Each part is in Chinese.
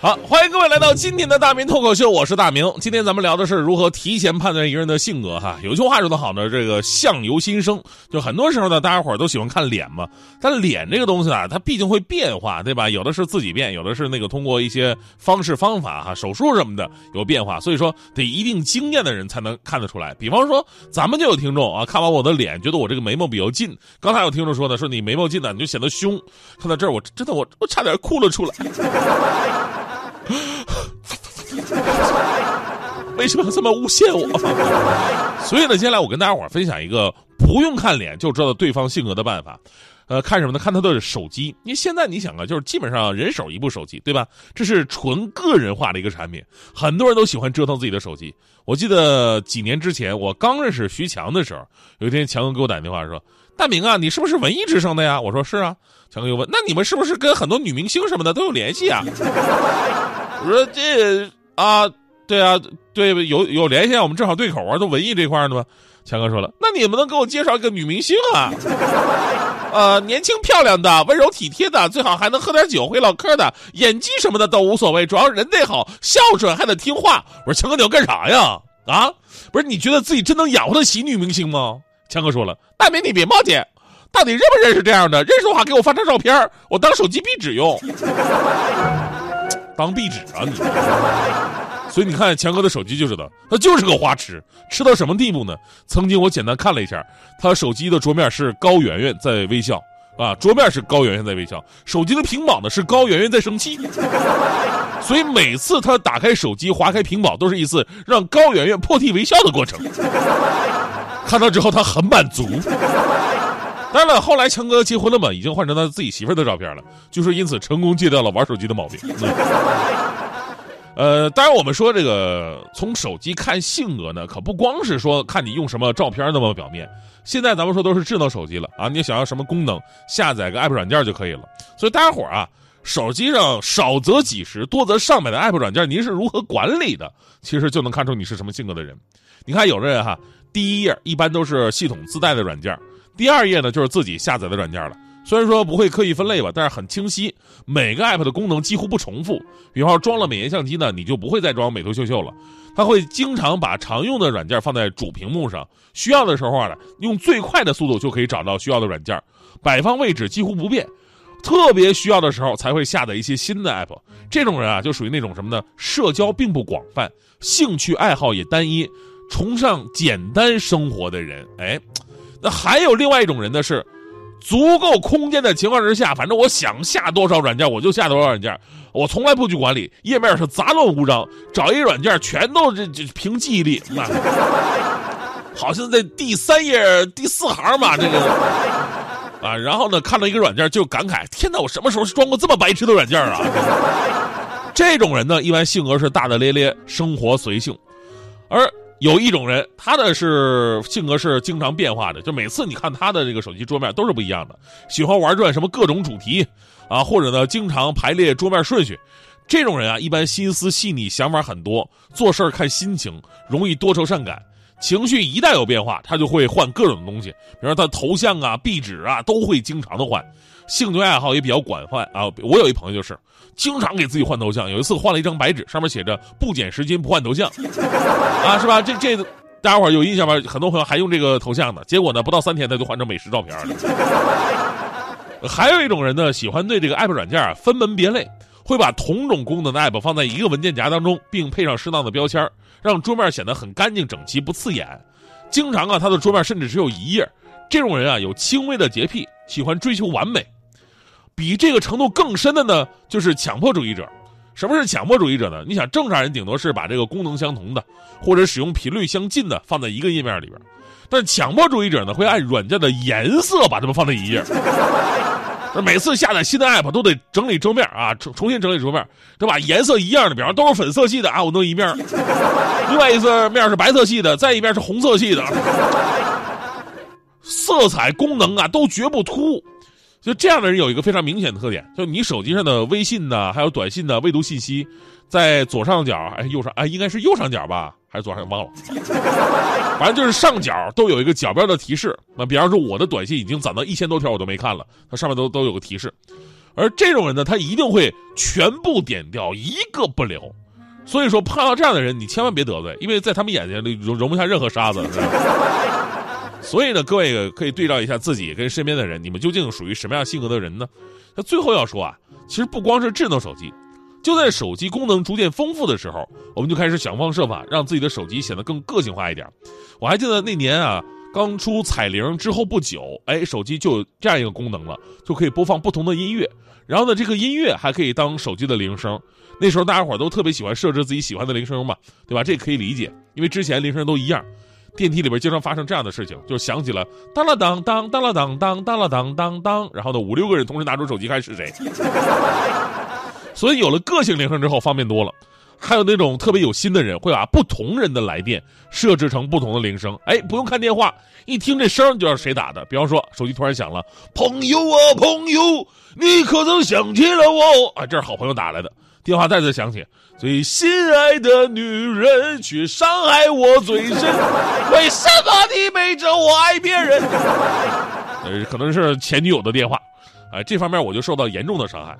好，欢迎各位来到今天的大明脱口秀，我是大明。今天咱们聊的是如何提前判断一个人的性格哈。有句话说得好呢，这个相由心生，就很多时候呢，大家伙都喜欢看脸嘛。但脸这个东西啊，它毕竟会变化，对吧？有的是自己变，有的是那个通过一些方式方法哈，手术什么的有变化。所以说，得一定经验的人才能看得出来。比方说，咱们就有听众啊，看完我的脸，觉得我这个眉毛比较近。刚才有听众说的，说你眉毛近呢，你就显得凶。看到这儿，我真的我我差点哭了出来。为什么要这么诬陷我？所以呢，接下来我跟大家伙分享一个不用看脸就知道对方性格的办法。呃，看什么呢？看他的手机。因为现在你想啊，就是基本上人手一部手机，对吧？这是纯个人化的一个产品，很多人都喜欢折腾自己的手机。我记得几年之前我刚认识徐强的时候，有一天强哥给我打电话说：“大明啊，你是不是文艺之声的呀？”我说：“是啊。”强哥又问：“那你们是不是跟很多女明星什么的都有联系啊？”我说：“这啊，对啊，对，有有联系啊，我们正好对口啊，都文艺这块的嘛。”强哥说了：“那你们能给我介绍一个女明星啊？呃，年轻漂亮的，温柔体贴的，最好还能喝点酒，会唠嗑的，演技什么的都无所谓，主要人得好，孝顺还得听话。”我说：“强哥，你要干啥呀？啊，不是你觉得自己真能养活得起女明星吗？”强哥说了：“大明，你别冒进，到底认不认识这样的？认识的话，给我发张照片，我当手机壁纸用。当壁纸啊你！所以你看强哥的手机就知道，他就是个花痴，痴到什么地步呢？曾经我简单看了一下，他手机的桌面是高圆圆在微笑啊，桌面是高圆圆在微笑，手机的屏保呢是高圆圆在生气。所以每次他打开手机划开屏保，都是一次让高圆圆破涕为笑的过程。看到之后，他很满足。当然了，后来强哥结婚了嘛，已经换成他自己媳妇的照片了，就是因此成功戒掉了玩手机的毛病。呃，当然我们说这个从手机看性格呢，可不光是说看你用什么照片那么表面。现在咱们说都是智能手机了啊，你想要什么功能，下载个 app 软件就可以了。所以大家伙儿啊，手机上少则几十，多则上百的 app 软件，您是如何管理的？其实就能看出你是什么性格的人。你看有的人哈，第一页一般都是系统自带的软件。第二页呢，就是自己下载的软件了。虽然说不会刻意分类吧，但是很清晰，每个 app 的功能几乎不重复。比方说装了美颜相机呢，你就不会再装美图秀秀了。它会经常把常用的软件放在主屏幕上，需要的时候啊，用最快的速度就可以找到需要的软件，摆放位置几乎不变。特别需要的时候才会下载一些新的 app。这种人啊，就属于那种什么呢？社交并不广泛，兴趣爱好也单一，崇尚简单生活的人。哎。那还有另外一种人呢，是足够空间的情况之下，反正我想下多少软件我就下多少软件，我从来不去管理，页面是杂乱无章，找一软件全都这这凭记忆力，好像在第三页第四行嘛，这个啊，然后呢看到一个软件就感慨，天哪，我什么时候装过这么白痴的软件啊？这种人呢，一般性格是大大咧咧，生活随性，而。有一种人，他的是性格是经常变化的，就每次你看他的这个手机桌面都是不一样的，喜欢玩转什么各种主题，啊，或者呢经常排列桌面顺序。这种人啊，一般心思细腻，想法很多，做事看心情，容易多愁善感。情绪一旦有变化，他就会换各种东西，比如说他头像啊、壁纸啊，都会经常的换。兴趣爱好也比较广泛啊。我有一朋友就是，经常给自己换头像。有一次换了一张白纸，上面写着“不减十斤不换头像”，啊，是吧？这这大家伙有印象吧？很多朋友还用这个头像呢。结果呢，不到三天他就换成美食照片了。还有一种人呢，喜欢对这个 app 软件啊分门别类，会把同种功能的 app 放在一个文件夹当中，并配上适当的标签。让桌面显得很干净整齐，不刺眼。经常啊，他的桌面甚至只有一页。这种人啊，有轻微的洁癖，喜欢追求完美。比这个程度更深的呢，就是强迫主义者。什么是强迫主义者呢？你想，正常人顶多是把这个功能相同的，或者使用频率相近的放在一个页面里边，但强迫主义者呢，会按软件的颜色把它们放在一页。每次下载新的 app 都得整理桌面啊，重重新整理桌面，对吧？颜色一样的，比方都是粉色系的啊，我弄一面；另外一次面是白色系的，再一面是红色系的，色彩功能啊都绝不突兀。就这样的人有一个非常明显的特点，就你手机上的微信呢，还有短信的未读信息，在左上角哎右上哎应该是右上角吧，还是左上角忘了，反正就是上角都有一个角标的提示。那比方说我的短信已经攒到一千多条，我都没看了，它上面都都有个提示。而这种人呢，他一定会全部点掉，一个不留。所以说碰到这样的人，你千万别得罪，因为在他们眼睛里容容不下任何沙子。所以呢，各位可以对照一下自己跟身边的人，你们究竟属于什么样性格的人呢？那最后要说啊，其实不光是智能手机，就在手机功能逐渐丰富的时候，我们就开始想方设法让自己的手机显得更个性化一点。我还记得那年啊，刚出彩铃之后不久，哎，手机就有这样一个功能了，就可以播放不同的音乐，然后呢，这个音乐还可以当手机的铃声。那时候大家伙都特别喜欢设置自己喜欢的铃声嘛，对吧？这可以理解，因为之前铃声都一样。电梯里边经常发生这样的事情，就是响起了当了当当当了当当当了当当当，然后呢五六个人同时拿出手机看是谁。所以有了个性铃声之后方便多了，还有那种特别有心的人会把不同人的来电设置成不同的铃声，哎，不用看电话，一听这声就知道谁打的。比方说手机突然响了，朋友啊朋友，你可曾想起了我？啊，这是好朋友打来的。电话再次响起，最心爱的女人却伤害我最深，为什么你背着我爱别人？呃，可能是前女友的电话，哎、这方面我就受到严重的伤害，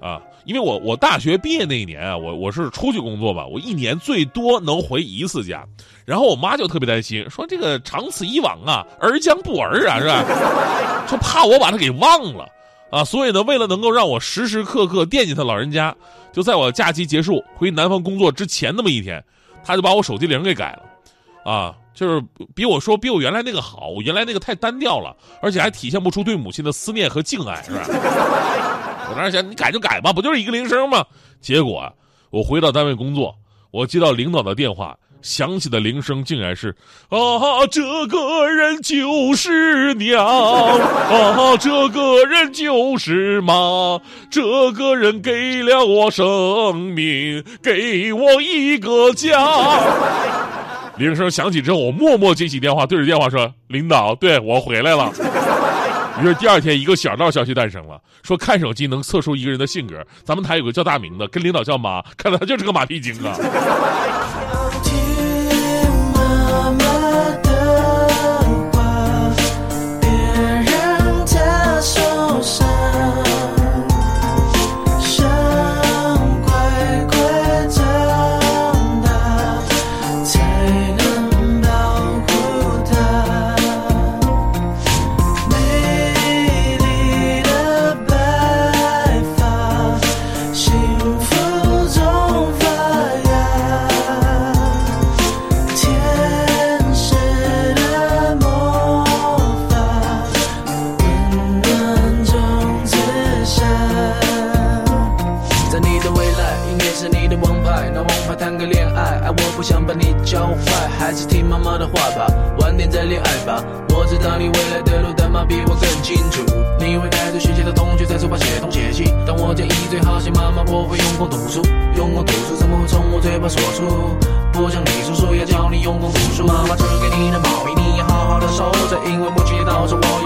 啊，因为我我大学毕业那一年啊，我我是出去工作吧，我一年最多能回一次家，然后我妈就特别担心，说这个长此以往啊，儿将不儿啊，是吧？就怕我把他给忘了。啊，所以呢，为了能够让我时时刻刻惦记他老人家，就在我假期结束回南方工作之前那么一天，他就把我手机铃给改了，啊，就是比我说比我原来那个好，我原来那个太单调了，而且还体现不出对母亲的思念和敬爱，是吧？我当时想，你改就改吧，不就是一个铃声吗？结果，我回到单位工作，我接到领导的电话。响起的铃声竟然是啊，这个人就是娘啊，这个人就是妈，这个人给了我生命，给我一个家。铃声响起之后，我默默接起电话，对着电话说：“领导，对我回来了。”于是第二天，一个小道消息诞生了，说看手机能测出一个人的性格。咱们台有个叫大明的，跟领导叫妈，看来他就是个马屁精啊。爱，爱我不想把你教坏，还是听妈妈的话吧，晚点再恋爱吧。我知道你未来的路，但妈比我更清楚。你会开始学习的同学在书包写东写西，但我建议最好写妈妈，我会用功读书，用功读书怎么会从我嘴巴说出？不像你叔叔要教你用功读书，妈妈织给你的毛衣你要好好的收着，因为母亲节到时我也告诉她我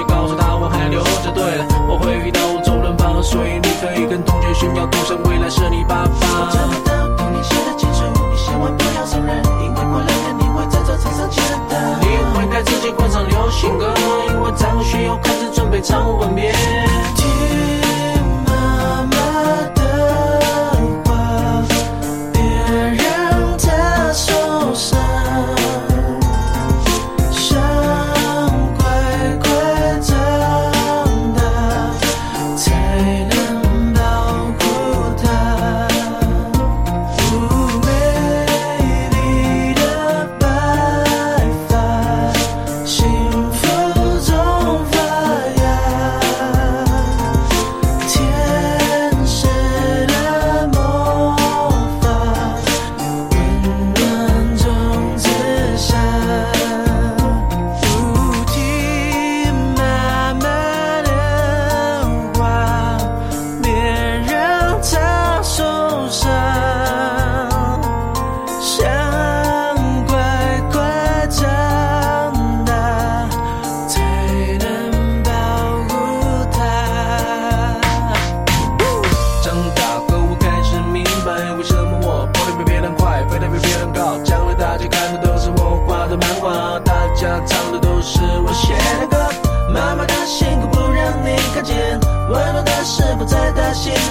被唱吻别。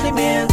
里面？